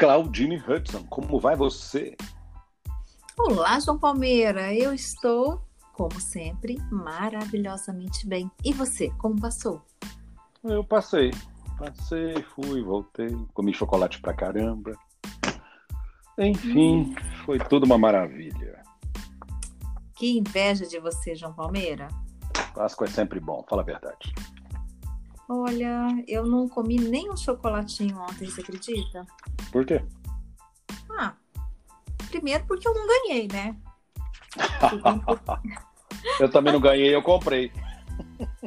Claudine Hudson, como vai você? Olá, João Palmeira. Eu estou, como sempre, maravilhosamente bem. E você, como passou? Eu passei. Passei, fui, voltei, comi chocolate pra caramba. Enfim, hum. foi tudo uma maravilha. Que inveja de você, João Palmeira. Páscoa é sempre bom, fala a verdade. Olha, eu não comi nem um chocolatinho ontem, você acredita? Por quê? Ah, primeiro porque eu não ganhei, né? eu também não ganhei, eu comprei.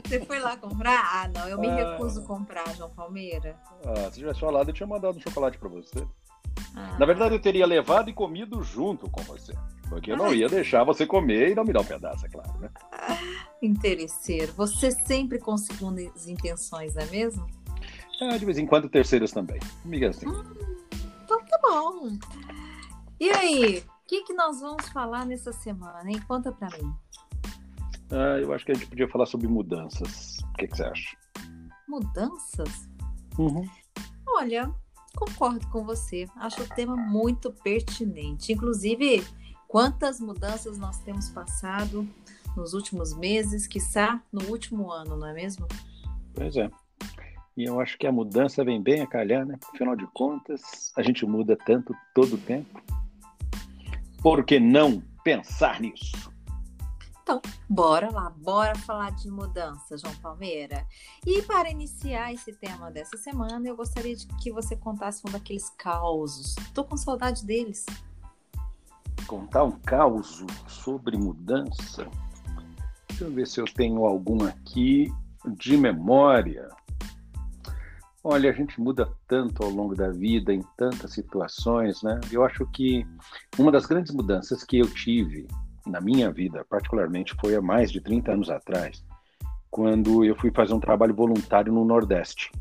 Você foi lá comprar? Ah, não, eu me ah. recuso a comprar, João Palmeira. Ah, se tivesse falado, eu tinha mandado um chocolate para você. Ah. Na verdade, eu teria levado e comido junto com você. Porque eu não ia deixar você comer e não me dar um pedaço, é claro, né? Interesseiro. Você sempre com segundas intenções, não é mesmo? Ah, de vez em quando terceiras também. Amiga assim. Hum, então tá bom. E aí, o que, que nós vamos falar nessa semana, hein? Conta pra mim. Ah, eu acho que a gente podia falar sobre mudanças. O que, que você acha? Mudanças? Uhum. Olha, concordo com você. Acho o tema muito pertinente. Inclusive, quantas mudanças nós temos passado nos últimos meses, quiçá no último ano, não é mesmo? Pois é. E eu acho que a mudança vem bem a calhar, né? Afinal de contas, a gente muda tanto todo o tempo. Por que não pensar nisso? Então, bora lá, bora falar de mudança, João Palmeira. E para iniciar esse tema dessa semana, eu gostaria de que você contasse um daqueles causos. Tô com saudade deles. Contar um caos sobre mudança? Deixa eu ver se eu tenho algum aqui de memória. Olha, a gente muda tanto ao longo da vida, em tantas situações, né? Eu acho que uma das grandes mudanças que eu tive na minha vida, particularmente, foi há mais de 30 anos atrás, quando eu fui fazer um trabalho voluntário no Nordeste.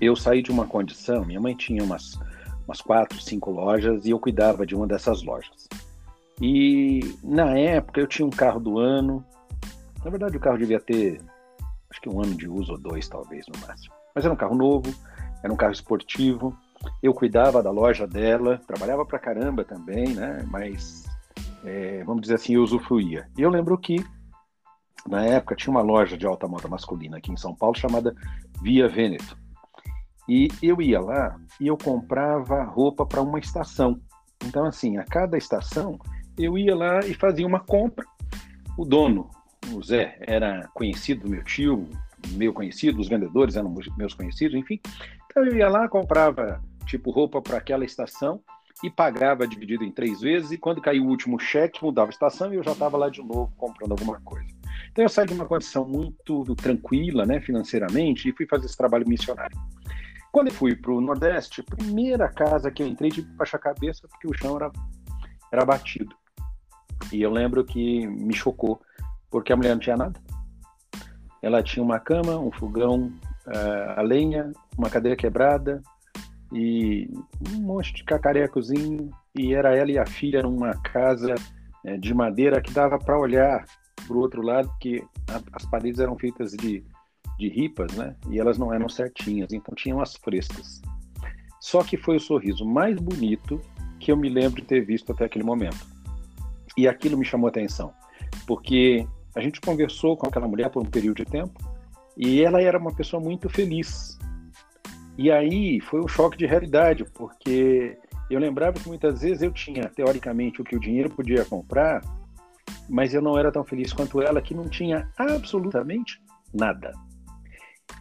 Eu saí de uma condição, minha mãe tinha umas, umas quatro, cinco lojas e eu cuidava de uma dessas lojas. E na época eu tinha um carro do ano, na verdade o carro devia ter acho que um ano de uso ou dois talvez no máximo. Mas era um carro novo, era um carro esportivo. Eu cuidava da loja dela, trabalhava pra caramba também, né? Mas é, vamos dizer assim, eu usufruía. E eu lembro que, na época, tinha uma loja de alta moda masculina aqui em São Paulo chamada Via Veneto. E eu ia lá e eu comprava roupa para uma estação. Então, assim, a cada estação, eu ia lá e fazia uma compra. O dono, o Zé, era conhecido do meu tio, meu conhecido, os vendedores eram meus conhecidos, enfim. Então, eu ia lá, comprava, tipo, roupa para aquela estação e pagava dividido em três vezes, e quando caiu o último cheque, mudava a estação e eu já estava lá de novo comprando alguma coisa. Então eu saí de uma condição muito tranquila, né, financeiramente, e fui fazer esse trabalho missionário. Quando eu fui para o Nordeste, a primeira casa que eu entrei, tive que baixar a cabeça porque o chão era, era batido. E eu lembro que me chocou, porque a mulher não tinha nada. Ela tinha uma cama, um fogão uh, a lenha, uma cadeira quebrada, e um monte de cacarecozinho, e era ela e a filha numa casa é, de madeira que dava para olhar para o outro lado, a, as paredes eram feitas de, de ripas, né? E elas não eram certinhas, então tinham as frestas. Só que foi o sorriso mais bonito que eu me lembro de ter visto até aquele momento. E aquilo me chamou atenção, porque a gente conversou com aquela mulher por um período de tempo e ela era uma pessoa muito feliz. E aí foi um choque de realidade, porque eu lembrava que muitas vezes eu tinha, teoricamente, o que o dinheiro podia comprar, mas eu não era tão feliz quanto ela, que não tinha absolutamente nada.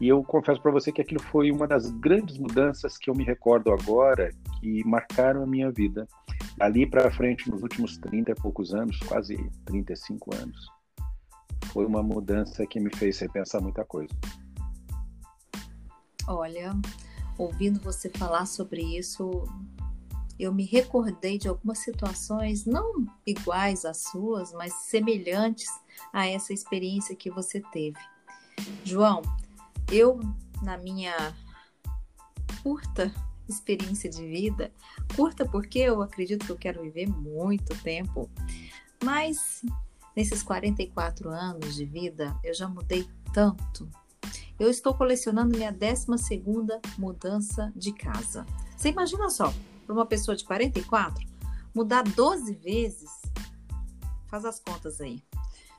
E eu confesso para você que aquilo foi uma das grandes mudanças que eu me recordo agora, que marcaram a minha vida. Ali para frente, nos últimos 30 e poucos anos, quase 35 anos, foi uma mudança que me fez repensar muita coisa. Olha, ouvindo você falar sobre isso, eu me recordei de algumas situações não iguais às suas, mas semelhantes a essa experiência que você teve. João, eu, na minha curta experiência de vida, curta porque eu acredito que eu quero viver muito tempo, mas nesses 44 anos de vida eu já mudei tanto. Eu estou colecionando minha 12 mudança de casa. Você imagina só, para uma pessoa de 44, mudar 12 vezes, faz as contas aí.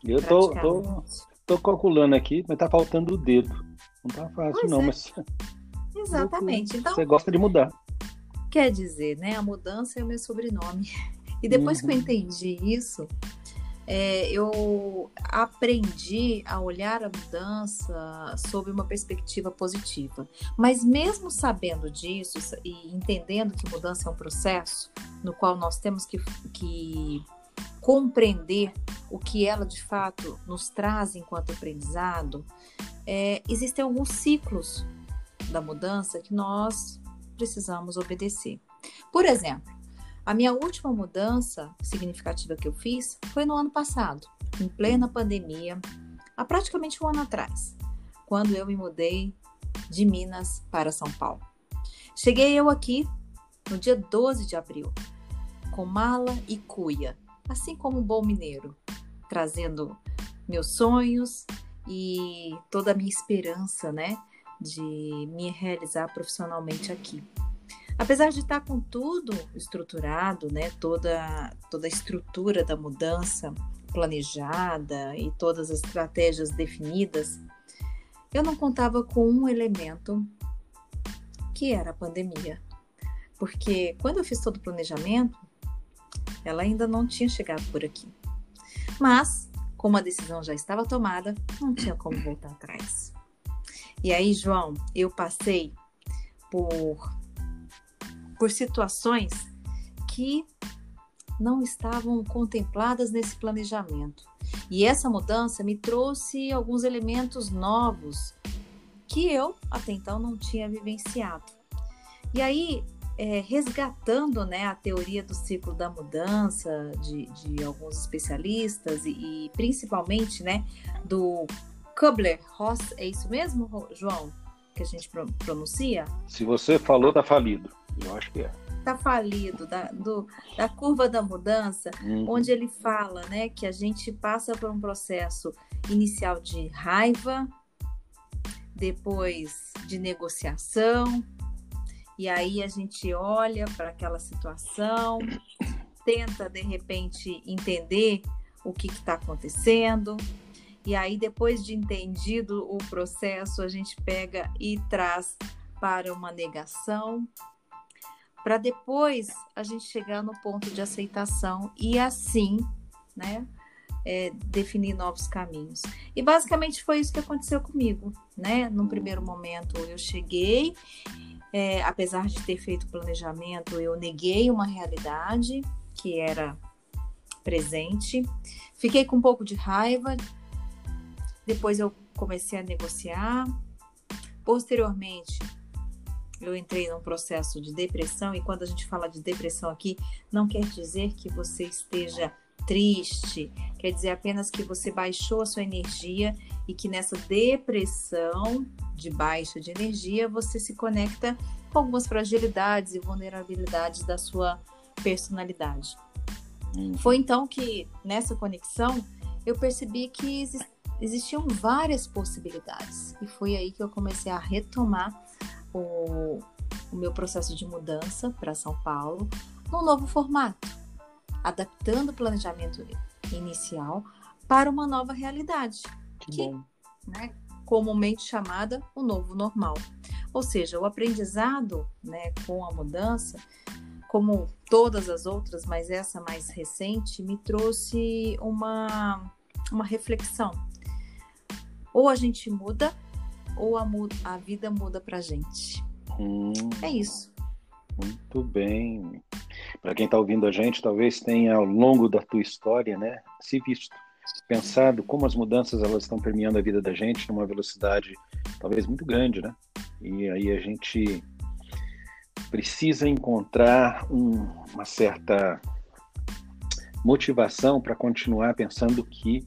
Eu tô, tô, tô, calculando aqui, mas tá faltando o dedo. Não tá fácil, pois não, é. mas. Exatamente. Então, você gosta de mudar. Quer dizer, né? A mudança é o meu sobrenome. E depois uhum. que eu uhum. entendi isso, é, eu aprendi a olhar a mudança sob uma perspectiva positiva. Mas mesmo sabendo disso e entendendo que mudança é um processo no qual nós temos que, que compreender o que ela de fato nos traz enquanto aprendizado, é, existem alguns ciclos da mudança que nós precisamos obedecer. Por exemplo, a minha última mudança significativa que eu fiz foi no ano passado, em plena pandemia, há praticamente um ano atrás, quando eu me mudei de Minas para São Paulo. Cheguei eu aqui no dia 12 de abril, com mala e cuia, assim como um bom mineiro, trazendo meus sonhos e toda a minha esperança, né, de me realizar profissionalmente aqui. Apesar de estar com tudo estruturado, né, toda, toda a estrutura da mudança planejada e todas as estratégias definidas, eu não contava com um elemento que era a pandemia. Porque quando eu fiz todo o planejamento, ela ainda não tinha chegado por aqui. Mas, como a decisão já estava tomada, não tinha como voltar atrás. E aí, João, eu passei por por situações que não estavam contempladas nesse planejamento. E essa mudança me trouxe alguns elementos novos que eu até então não tinha vivenciado. E aí, é, resgatando né, a teoria do ciclo da mudança de, de alguns especialistas e, e principalmente né, do Kubler-Ross, é isso mesmo, João, que a gente pronuncia? Se você falou, tá falido. Eu acho que é. Tá falido, da, do, da curva da mudança, uhum. onde ele fala né, que a gente passa por um processo inicial de raiva, depois de negociação, e aí a gente olha para aquela situação, tenta de repente entender o que está acontecendo, e aí depois de entendido o processo, a gente pega e traz para uma negação, para depois a gente chegar no ponto de aceitação e assim, né, é, definir novos caminhos. E basicamente foi isso que aconteceu comigo, né? No primeiro momento eu cheguei, é, apesar de ter feito planejamento, eu neguei uma realidade que era presente, fiquei com um pouco de raiva, depois eu comecei a negociar, posteriormente eu entrei num processo de depressão, e quando a gente fala de depressão aqui, não quer dizer que você esteja triste, quer dizer apenas que você baixou a sua energia e que nessa depressão de baixa de energia você se conecta com algumas fragilidades e vulnerabilidades da sua personalidade. Hum. Foi então que nessa conexão eu percebi que existiam várias possibilidades e foi aí que eu comecei a retomar o, o meu processo de mudança para São Paulo num novo formato, adaptando o planejamento inicial para uma nova realidade, que, que né, comumente chamada o novo normal. Ou seja, o aprendizado né, com a mudança, como todas as outras, mas essa mais recente, me trouxe uma, uma reflexão. Ou a gente muda ou a, a vida muda pra gente? Hum, é isso. Muito bem. Para quem está ouvindo a gente, talvez tenha ao longo da tua história, né, se visto, pensado como as mudanças elas estão permeando a vida da gente numa velocidade talvez muito grande, né? E aí a gente precisa encontrar um, uma certa motivação para continuar pensando que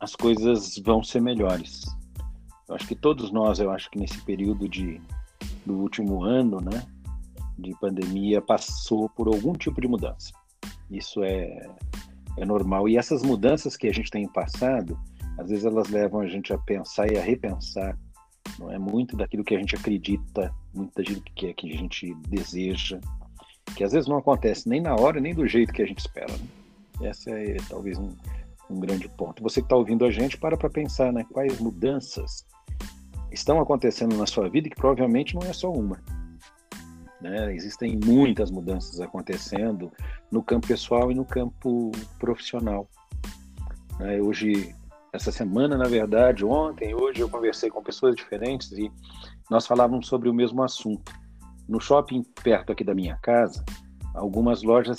as coisas vão ser melhores. Eu acho que todos nós, eu acho que nesse período de, do último ano, né, de pandemia, passou por algum tipo de mudança. Isso é, é normal. E essas mudanças que a gente tem passado, às vezes elas levam a gente a pensar e a repensar não é muito daquilo que a gente acredita, muito daquilo que, que a gente deseja, que às vezes não acontece nem na hora, nem do jeito que a gente espera. Né? Essa é talvez um, um grande ponto. Você que está ouvindo a gente, para para pensar né, quais mudanças estão acontecendo na sua vida, que provavelmente não é só uma. Né? Existem muitas mudanças acontecendo no campo pessoal e no campo profissional. Né? Hoje essa semana, na verdade, ontem, hoje eu conversei com pessoas diferentes e nós falávamos sobre o mesmo assunto. No shopping perto aqui da minha casa, algumas lojas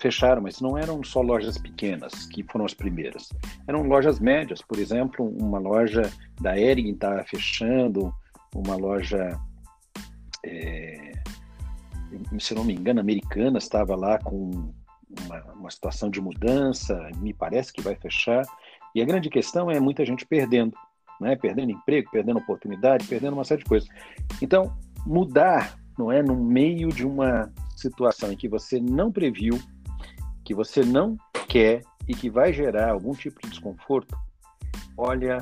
fecharam, mas não eram só lojas pequenas, que foram as primeiras. Eram lojas médias, por exemplo, uma loja da Ering estava fechando, uma loja, é, se não me engano, americana estava lá com uma, uma situação de mudança, me parece que vai fechar. E a grande questão é muita gente perdendo, né? perdendo emprego, perdendo oportunidade, perdendo uma série de coisas. Então, mudar, não é, no meio de uma situação em que você não previu, que você não quer e que vai gerar algum tipo de desconforto, olha,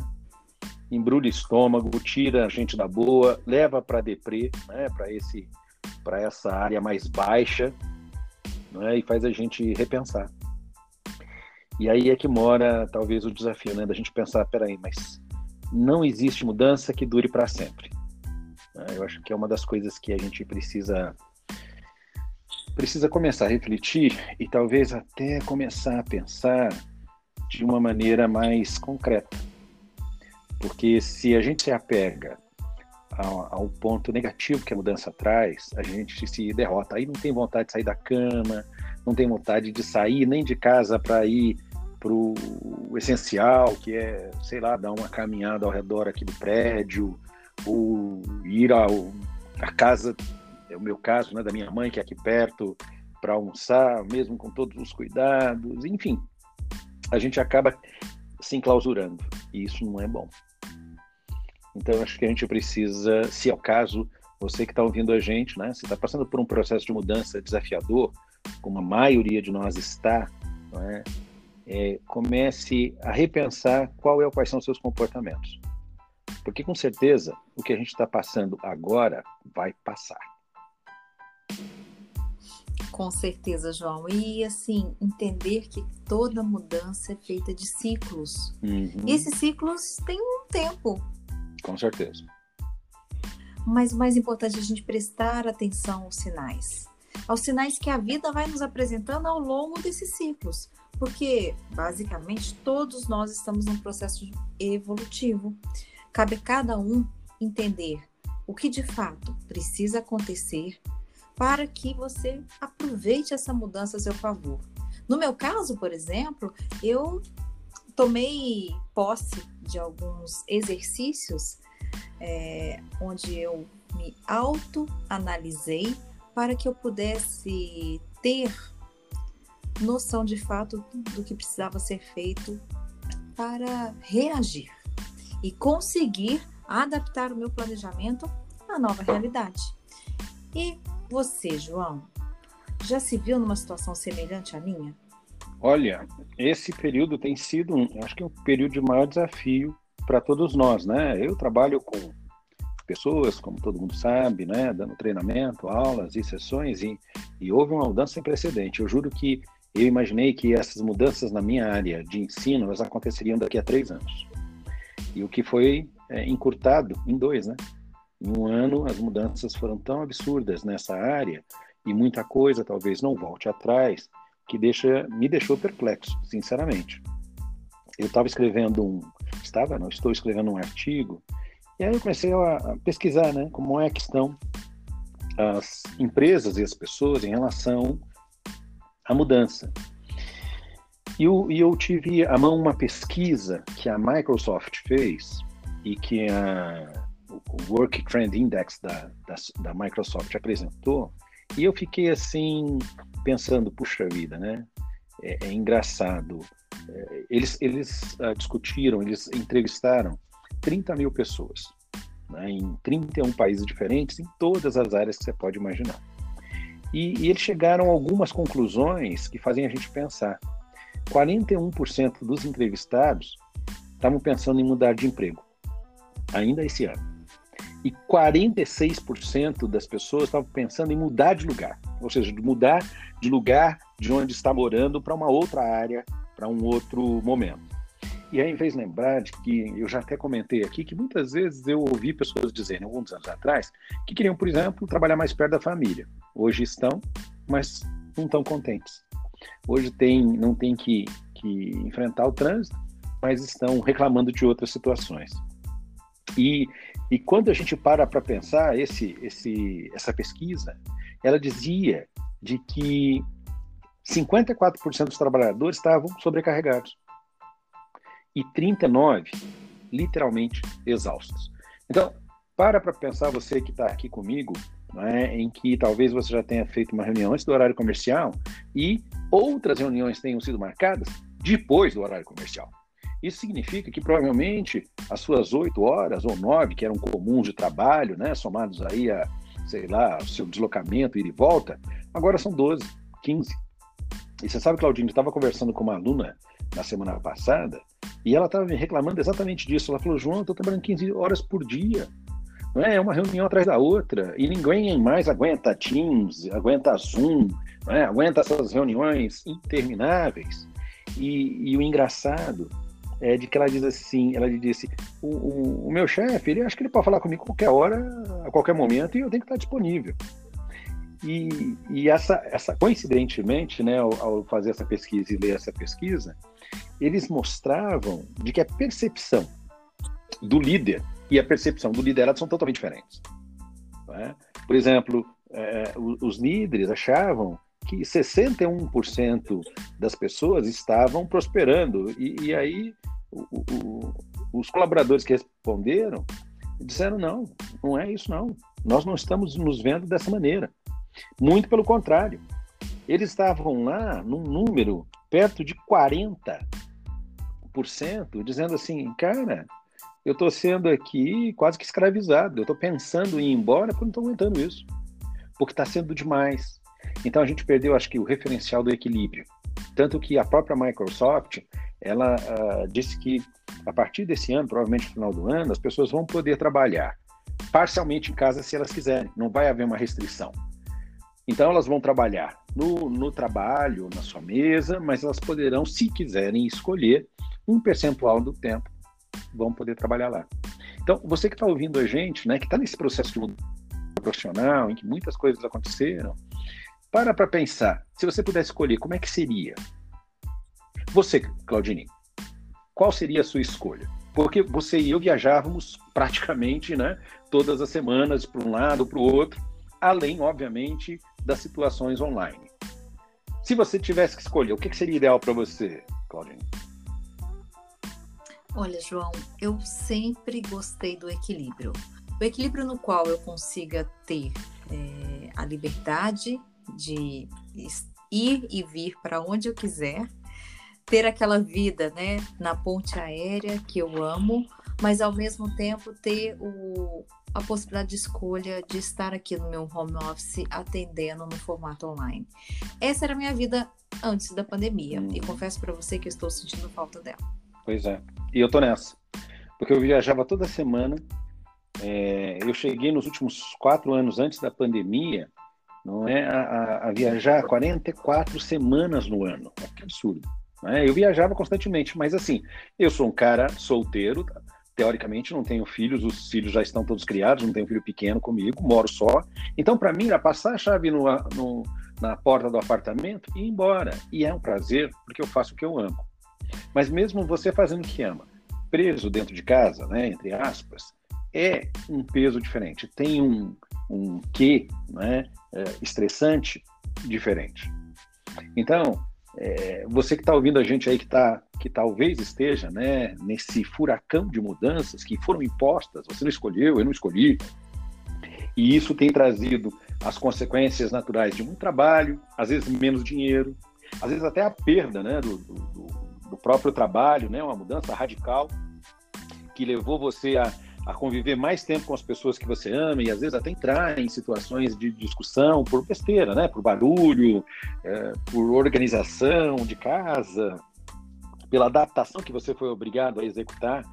embrulha estômago, tira a gente da boa, leva para deprê, né, para esse para essa área mais baixa, né, e faz a gente repensar. E aí é que mora talvez o desafio, né, da gente pensar, peraí, mas não existe mudança que dure para sempre. Né, eu acho que é uma das coisas que a gente precisa precisa começar a refletir e talvez até começar a pensar de uma maneira mais concreta. Porque se a gente se apega ao, ponto negativo que a mudança traz, a gente se derrota. Aí não tem vontade de sair da cama, não tem vontade de sair nem de casa para ir para o essencial, que é, sei lá, dar uma caminhada ao redor aqui do prédio, ou ir ao, à casa, é o meu caso, né, da minha mãe, que é aqui perto, para almoçar, mesmo com todos os cuidados, enfim, a gente acaba se enclausurando, e isso não é bom. Então, acho que a gente precisa, se é o caso, você que está ouvindo a gente, né, se está passando por um processo de mudança desafiador, como a maioria de nós está, não é? é, comece a repensar qual é, quais são os seus comportamentos. Porque com certeza o que a gente está passando agora vai passar. Com certeza, João. E assim, entender que toda mudança é feita de ciclos. Uhum. E esses ciclos têm um tempo. Com certeza. Mas o mais importante é a gente prestar atenção aos sinais. Aos sinais que a vida vai nos apresentando ao longo desses ciclos. Porque, basicamente, todos nós estamos num processo evolutivo. Cabe a cada um entender o que de fato precisa acontecer para que você aproveite essa mudança a seu favor. No meu caso, por exemplo, eu tomei posse de alguns exercícios é, onde eu me autoanalisei para que eu pudesse ter noção de fato do que precisava ser feito para reagir e conseguir adaptar o meu planejamento à nova realidade. E você, João, já se viu numa situação semelhante à minha? Olha, esse período tem sido, um, acho que um período de maior desafio para todos nós, né? Eu trabalho com pessoas, como todo mundo sabe, né? Dando treinamento, aulas e sessões e, e houve uma mudança sem precedente. Eu juro que eu imaginei que essas mudanças na minha área de ensino elas aconteceriam daqui a três anos. E o que foi é, encurtado em dois, né? Em um ano, as mudanças foram tão absurdas nessa área e muita coisa talvez não volte atrás, que deixa, me deixou perplexo, sinceramente. Eu estava escrevendo um, estava, não, estou escrevendo um artigo, e aí eu comecei a pesquisar, né, como é que estão as empresas e as pessoas em relação a mudança. E eu, e eu tive à mão uma pesquisa que a Microsoft fez e que a, o Work Trend Index da, da, da, Microsoft apresentou, e eu fiquei assim, pensando, puxa vida, né? É, é engraçado. É, eles eles uh, discutiram, eles entrevistaram 30 mil pessoas, né, em 31 países diferentes, em todas as áreas que você pode imaginar. E, e eles chegaram a algumas conclusões que fazem a gente pensar. 41% dos entrevistados estavam pensando em mudar de emprego, ainda esse ano. E 46% das pessoas estavam pensando em mudar de lugar, ou seja, de mudar de lugar de onde está morando para uma outra área, para um outro momento. E aí fez lembrar de que eu já até comentei aqui que muitas vezes eu ouvi pessoas dizerem, alguns anos atrás, que queriam, por exemplo, trabalhar mais perto da família. Hoje estão, mas não estão contentes. Hoje tem, não tem que, que enfrentar o trânsito, mas estão reclamando de outras situações. E, e quando a gente para para pensar, esse, esse, essa pesquisa, ela dizia de que 54% dos trabalhadores estavam sobrecarregados e 39 literalmente exaustos. Então, para para pensar você que está aqui comigo, né, em que talvez você já tenha feito uma reunião antes do horário comercial e outras reuniões tenham sido marcadas depois do horário comercial. Isso significa que provavelmente as suas oito horas ou nove, que eram comuns de trabalho, né, somados aí a, sei lá, o seu deslocamento, ir e volta, agora são 12, 15. E você sabe, Claudinho, eu estava conversando com uma aluna na semana passada e ela estava reclamando exatamente disso. Ela falou, João, estou trabalhando 15 horas por dia. Não é? é uma reunião atrás da outra e ninguém mais aguenta Teams, aguenta Zoom, não é? aguenta essas reuniões intermináveis. E, e o engraçado é de que ela diz assim, ela disse, o, o, o meu chefe, ele acha que ele pode falar comigo qualquer hora, a qualquer momento, e eu tenho que estar disponível. E, e essa, essa, coincidentemente, né, ao, ao, fazer essa pesquisa e ler essa pesquisa, eles mostravam de que a percepção do líder e a percepção do liderado são totalmente diferentes. É? Por exemplo, é, os líderes achavam que 61% das pessoas estavam prosperando. E, e aí o, o, os colaboradores que responderam disseram: não, não é isso, não. Nós não estamos nos vendo dessa maneira. Muito pelo contrário. Eles estavam lá num número perto de 40%, dizendo assim: cara, eu estou sendo aqui quase que escravizado. Eu estou pensando em ir embora porque não estou aguentando isso. Porque está sendo demais. Então a gente perdeu, acho que, o referencial do equilíbrio. Tanto que a própria Microsoft, ela uh, disse que a partir desse ano, provavelmente no final do ano, as pessoas vão poder trabalhar parcialmente em casa se elas quiserem. Não vai haver uma restrição. Então elas vão trabalhar no, no trabalho, na sua mesa, mas elas poderão, se quiserem escolher, um percentual do tempo vão poder trabalhar lá. Então, você que está ouvindo a gente, né, que está nesse processo de profissional, em que muitas coisas aconteceram, para para pensar, se você pudesse escolher, como é que seria? Você, Claudine, qual seria a sua escolha? Porque você e eu viajávamos praticamente né, todas as semanas para um lado, para o outro, além, obviamente, das situações online. Se você tivesse que escolher, o que seria ideal para você, Claudine? Olha, João, eu sempre gostei do equilíbrio. O equilíbrio no qual eu consiga ter é, a liberdade de ir e vir para onde eu quiser, ter aquela vida, né, na ponte aérea que eu amo, mas ao mesmo tempo ter o, a possibilidade de escolha de estar aqui no meu home office atendendo no formato online. Essa era a minha vida antes da pandemia hum. e confesso para você que estou sentindo falta dela. Pois é, e eu tô nessa, porque eu viajava toda semana. É, eu cheguei nos últimos quatro anos antes da pandemia não é a, a viajar 44 semanas no ano. É que absurdo. Né? Eu viajava constantemente, mas assim, eu sou um cara solteiro, teoricamente não tenho filhos, os filhos já estão todos criados, não tenho filho pequeno comigo, moro só. Então, para mim, era passar a chave no, no, na porta do apartamento e ir embora. E é um prazer, porque eu faço o que eu amo. Mas mesmo você fazendo o que ama, preso dentro de casa, né, entre aspas, é um peso diferente. Tem um, um quê né, é, estressante diferente. Então, é, você que está ouvindo a gente aí, que está que talvez esteja né, nesse furacão de mudanças que foram impostas, você não escolheu, eu não escolhi, e isso tem trazido as consequências naturais de muito trabalho, às vezes menos dinheiro, às vezes até a perda né, do, do, do próprio trabalho, né, uma mudança radical que levou você a, a conviver mais tempo com as pessoas que você ama e às vezes até entrar em situações de discussão por besteira, né, por barulho, é, por organização de casa, pela adaptação que você foi obrigado a executar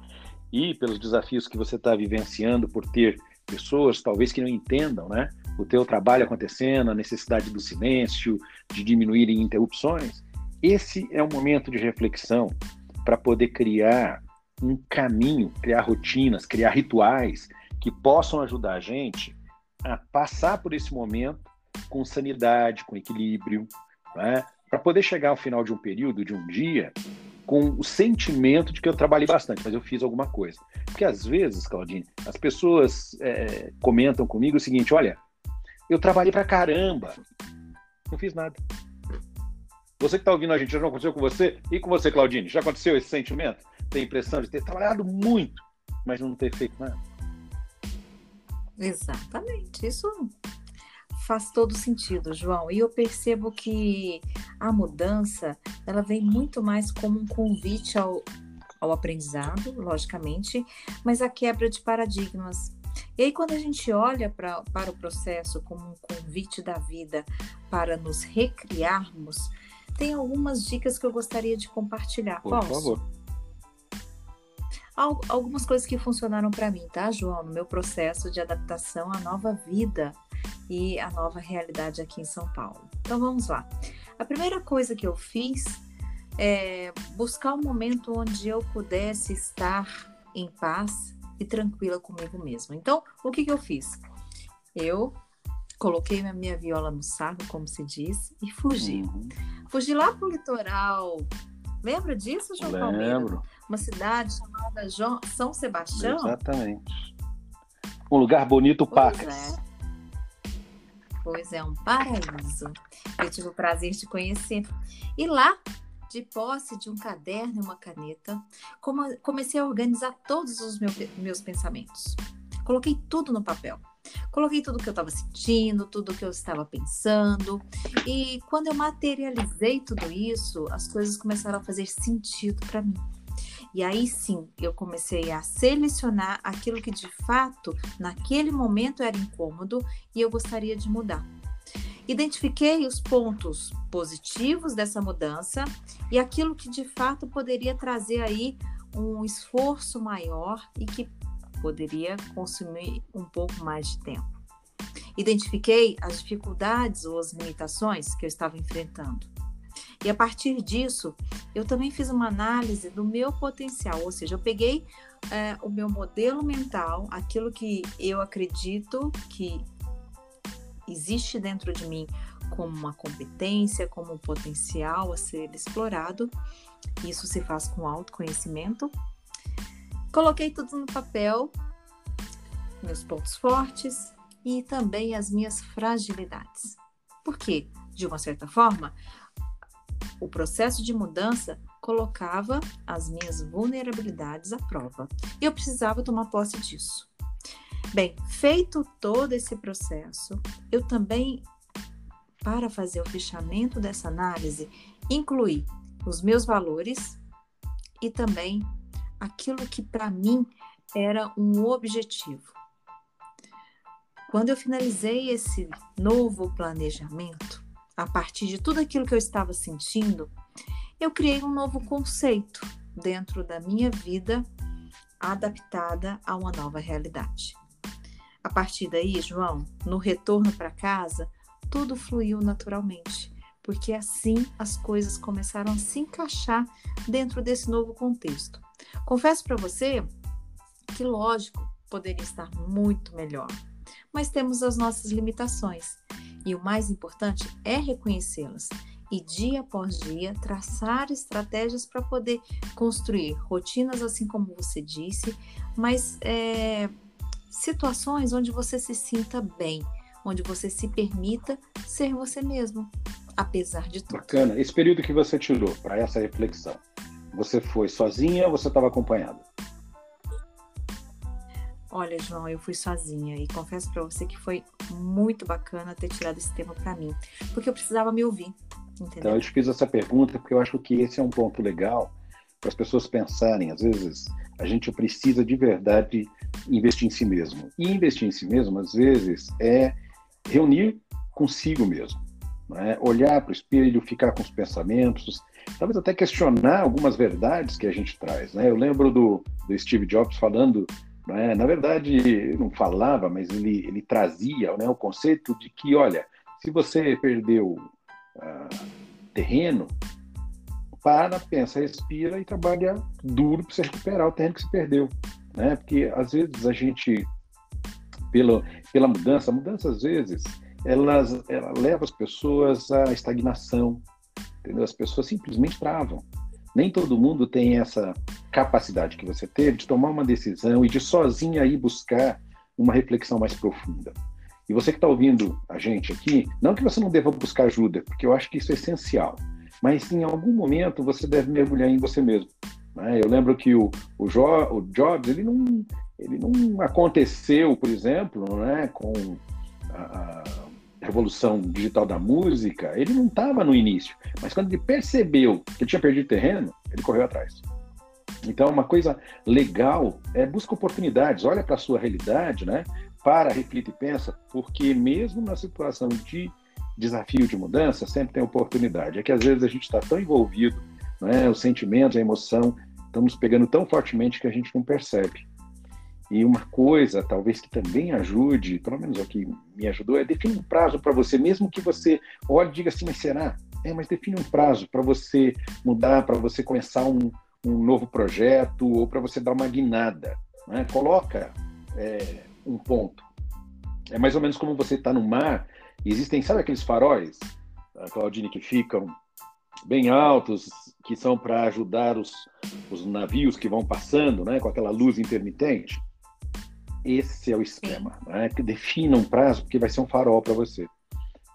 e pelos desafios que você está vivenciando por ter pessoas talvez que não entendam, né? O teu trabalho acontecendo, a necessidade do silêncio, de diminuir interrupções. Esse é um momento de reflexão para poder criar um caminho, criar rotinas, criar rituais que possam ajudar a gente a passar por esse momento com sanidade, com equilíbrio, né? para poder chegar ao final de um período, de um dia, com o sentimento de que eu trabalhei bastante, mas eu fiz alguma coisa. Porque às vezes, Claudine, as pessoas é, comentam comigo o seguinte: olha, eu trabalhei pra caramba, não fiz nada. Você que está ouvindo a gente, já não aconteceu com você? E com você, Claudine? Já aconteceu esse sentimento? Tem a impressão de ter trabalhado muito, mas não ter feito nada? Exatamente. Isso faz todo sentido, João. E eu percebo que a mudança, ela vem muito mais como um convite ao, ao aprendizado, logicamente, mas a quebra de paradigmas. E aí, quando a gente olha pra, para o processo como um convite da vida para nos recriarmos, tem algumas dicas que eu gostaria de compartilhar. Por Posso? favor. Algumas coisas que funcionaram para mim, tá, João? No meu processo de adaptação à nova vida e a nova realidade aqui em São Paulo. Então vamos lá. A primeira coisa que eu fiz é buscar um momento onde eu pudesse estar em paz e tranquila comigo mesma. Então, o que, que eu fiz? Eu coloquei a minha viola no saco, como se diz, e fugi. Uhum. Fugi lá pro litoral. Lembra disso, João Lembro. Palmeira? Uma cidade chamada João, São Sebastião? Exatamente. Um lugar bonito, Pacas. É. Pois é, um paraíso. Eu tive o prazer de conhecer. E lá, de posse de um caderno e uma caneta, comecei a organizar todos os meus pensamentos. Coloquei tudo no papel. Coloquei tudo que eu estava sentindo, tudo que eu estava pensando. E quando eu materializei tudo isso, as coisas começaram a fazer sentido para mim. E aí sim, eu comecei a selecionar aquilo que de fato, naquele momento era incômodo e eu gostaria de mudar. Identifiquei os pontos positivos dessa mudança e aquilo que de fato poderia trazer aí um esforço maior e que poderia consumir um pouco mais de tempo. Identifiquei as dificuldades ou as limitações que eu estava enfrentando. E a partir disso, eu também fiz uma análise do meu potencial, ou seja, eu peguei é, o meu modelo mental, aquilo que eu acredito que existe dentro de mim como uma competência, como um potencial a ser explorado. Isso se faz com autoconhecimento. Coloquei tudo no papel, meus pontos fortes e também as minhas fragilidades. Por quê? De uma certa forma, o processo de mudança colocava as minhas vulnerabilidades à prova. E eu precisava tomar posse disso. Bem, feito todo esse processo, eu também, para fazer o fechamento dessa análise, incluí os meus valores e também aquilo que para mim era um objetivo. Quando eu finalizei esse novo planejamento, a partir de tudo aquilo que eu estava sentindo, eu criei um novo conceito dentro da minha vida adaptada a uma nova realidade. A partir daí, João, no retorno para casa, tudo fluiu naturalmente, porque assim as coisas começaram a se encaixar dentro desse novo contexto. Confesso para você que, lógico, poderia estar muito melhor, mas temos as nossas limitações e o mais importante é reconhecê-las e dia após dia traçar estratégias para poder construir rotinas, assim como você disse, mas é, situações onde você se sinta bem, onde você se permita ser você mesmo, apesar de tudo. Bacana. Esse período que você tirou para essa reflexão, Você foi sozinha ou você estava acompanhada? Olha, João, eu fui sozinha e confesso para você que foi muito bacana ter tirado esse tema para mim, porque eu precisava me ouvir. Entendeu? Então, eu te fiz essa pergunta porque eu acho que esse é um ponto legal para as pessoas pensarem. Às vezes, a gente precisa de verdade investir em si mesmo. E investir em si mesmo, às vezes, é reunir consigo mesmo. Né? Olhar para o espelho, ficar com os pensamentos, talvez até questionar algumas verdades que a gente traz. Né? Eu lembro do, do Steve Jobs falando né? Na verdade, não falava, mas ele, ele trazia né, o conceito de que, olha, se você perdeu uh, terreno, para, pensa, respira e trabalha duro para você recuperar o terreno que se perdeu. Né? Porque, às vezes, a gente, pela, pela mudança, a mudança, às vezes, elas, ela leva as pessoas à estagnação, entendeu? As pessoas simplesmente travam. Nem todo mundo tem essa capacidade que você teve de tomar uma decisão e de sozinha ir buscar uma reflexão mais profunda. E você que está ouvindo a gente aqui, não que você não deva buscar ajuda, porque eu acho que isso é essencial, mas em algum momento você deve mergulhar em você mesmo. Né? Eu lembro que o, o, jo, o Jobs ele não, ele não aconteceu, por exemplo, né, com a, a revolução digital da música, ele não estava no início, mas quando ele percebeu que ele tinha perdido terreno, ele correu atrás. Então, uma coisa legal é busca oportunidades, olha para a sua realidade, né? Para, reflita e pensa, porque mesmo na situação de desafio de mudança, sempre tem oportunidade. É que às vezes a gente está tão envolvido, né? os sentimentos, a emoção, estamos pegando tão fortemente que a gente não percebe. E uma coisa, talvez que também ajude, pelo menos o que me ajudou, é definir um prazo para você, mesmo que você olhe e diga assim, mas será? É, mas define um prazo para você mudar, para você começar um, um novo projeto ou para você dar uma guinada. Né? Coloca é, um ponto. É mais ou menos como você está no mar, existem, sabe aqueles faróis, Claudine, que ficam bem altos, que são para ajudar os, os navios que vão passando, né, com aquela luz intermitente? Esse é o esquema, né? que defina um prazo, porque vai ser um farol para você.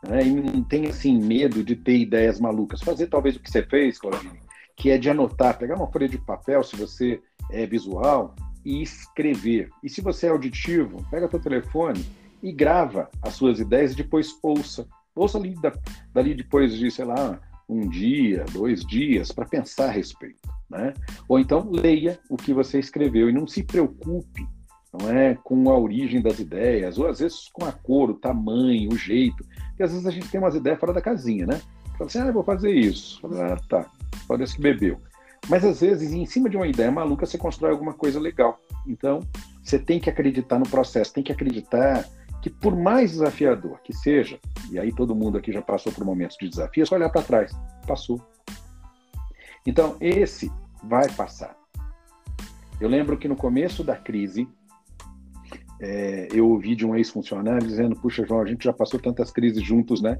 Né? E não tem assim medo de ter ideias malucas. Fazer talvez o que você fez, Claudine, que é de anotar, pegar uma folha de papel, se você é visual, e escrever. E se você é auditivo, pega teu telefone e grava as suas ideias e depois ouça. Ouça ali da, dali depois de, sei lá, um dia, dois dias, para pensar a respeito. Né? Ou então leia o que você escreveu e não se preocupe não é com a origem das ideias, ou às vezes com a cor, o tamanho, o jeito. Porque às vezes a gente tem umas ideias fora da casinha, né? Fala assim, ah, vou fazer isso. Ah, tá, parece que bebeu. Mas às vezes, em cima de uma ideia maluca, você constrói alguma coisa legal. Então, você tem que acreditar no processo, tem que acreditar que por mais desafiador que seja, e aí todo mundo aqui já passou por momentos de desafio, é só olhar para trás. Passou. Então, esse vai passar. Eu lembro que no começo da crise, é, eu ouvi de um ex-funcionário dizendo: Puxa, João, a gente já passou tantas crises juntos, né?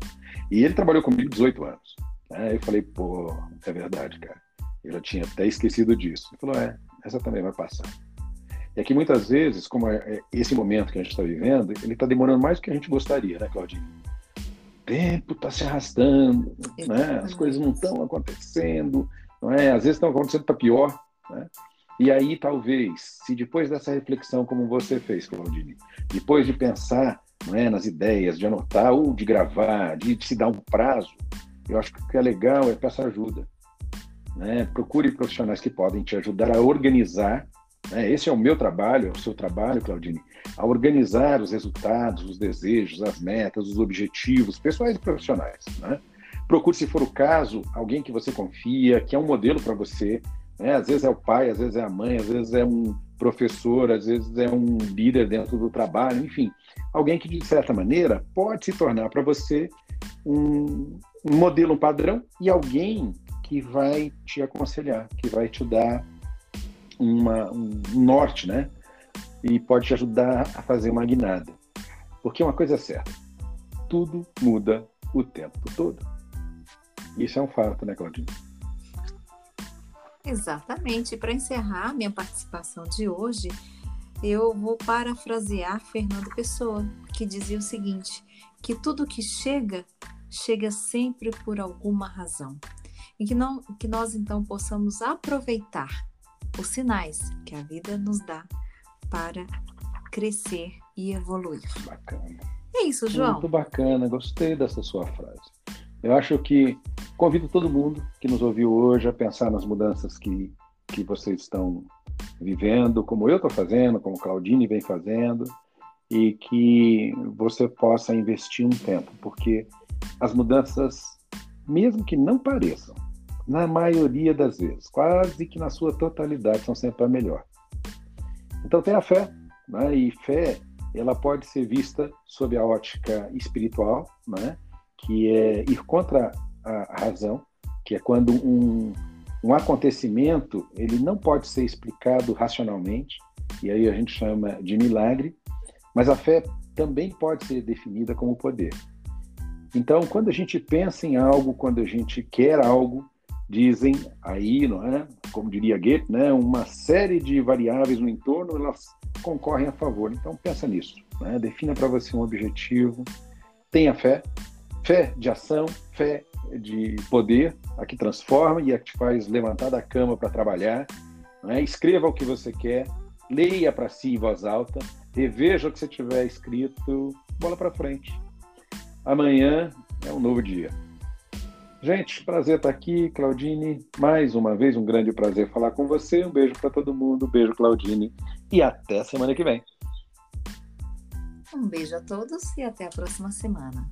E ele trabalhou comigo 18 anos. Né? Eu falei: Pô, é verdade, cara. Eu já tinha até esquecido disso. Ele falou: É, essa também vai passar. E aqui muitas vezes, como é, é esse momento que a gente está vivendo, ele está demorando mais do que a gente gostaria, né, Claudinho? O tempo está se arrastando, né? as coisas não estão acontecendo, não é? às vezes estão acontecendo para pior. Né? E aí, talvez, se depois dessa reflexão, como você fez, Claudine, depois de pensar não é, nas ideias, de anotar ou de gravar, de, de se dar um prazo, eu acho que o que é legal é peça ajuda. Né? Procure profissionais que podem te ajudar a organizar. Né? Esse é o meu trabalho, é o seu trabalho, Claudine, a organizar os resultados, os desejos, as metas, os objetivos, pessoais e profissionais. Né? Procure, se for o caso, alguém que você confia, que é um modelo para você, né? Às vezes é o pai, às vezes é a mãe, às vezes é um professor, às vezes é um líder dentro do trabalho, enfim, alguém que de certa maneira pode se tornar para você um, um modelo, um padrão e alguém que vai te aconselhar, que vai te dar uma, um norte, né? E pode te ajudar a fazer uma guinada. Porque uma coisa é certa, tudo muda o tempo todo. Isso é um fato, né, Claudinho? Exatamente. Para encerrar minha participação de hoje, eu vou parafrasear Fernando Pessoa, que dizia o seguinte: que tudo que chega, chega sempre por alguma razão. e que, não, que nós então possamos aproveitar os sinais que a vida nos dá para crescer e evoluir. Bacana. É isso, João. Muito bacana, gostei dessa sua frase. Eu acho que convido todo mundo que nos ouviu hoje a pensar nas mudanças que, que vocês estão vivendo, como eu estou fazendo, como Claudine vem fazendo, e que você possa investir um tempo, porque as mudanças, mesmo que não pareçam, na maioria das vezes, quase que na sua totalidade, são sempre para melhor. Então tenha fé, né? e fé ela pode ser vista sob a ótica espiritual, né? que é ir contra a razão, que é quando um, um acontecimento ele não pode ser explicado racionalmente, e aí a gente chama de milagre, mas a fé também pode ser definida como poder. Então, quando a gente pensa em algo, quando a gente quer algo, dizem aí, não é? Como diria Goethe, né? Uma série de variáveis no entorno, elas concorrem a favor. Então, pensa nisso, né? Defina para você um objetivo, tenha fé, fé de ação, fé de poder, a que transforma e a que te faz levantar da cama para trabalhar. Né? Escreva o que você quer, leia para si em voz alta, reveja o que você tiver escrito, bola para frente. Amanhã é um novo dia. Gente, prazer estar aqui, Claudine. Mais uma vez, um grande prazer falar com você. Um beijo para todo mundo, um beijo, Claudine, e até semana que vem. Um beijo a todos e até a próxima semana.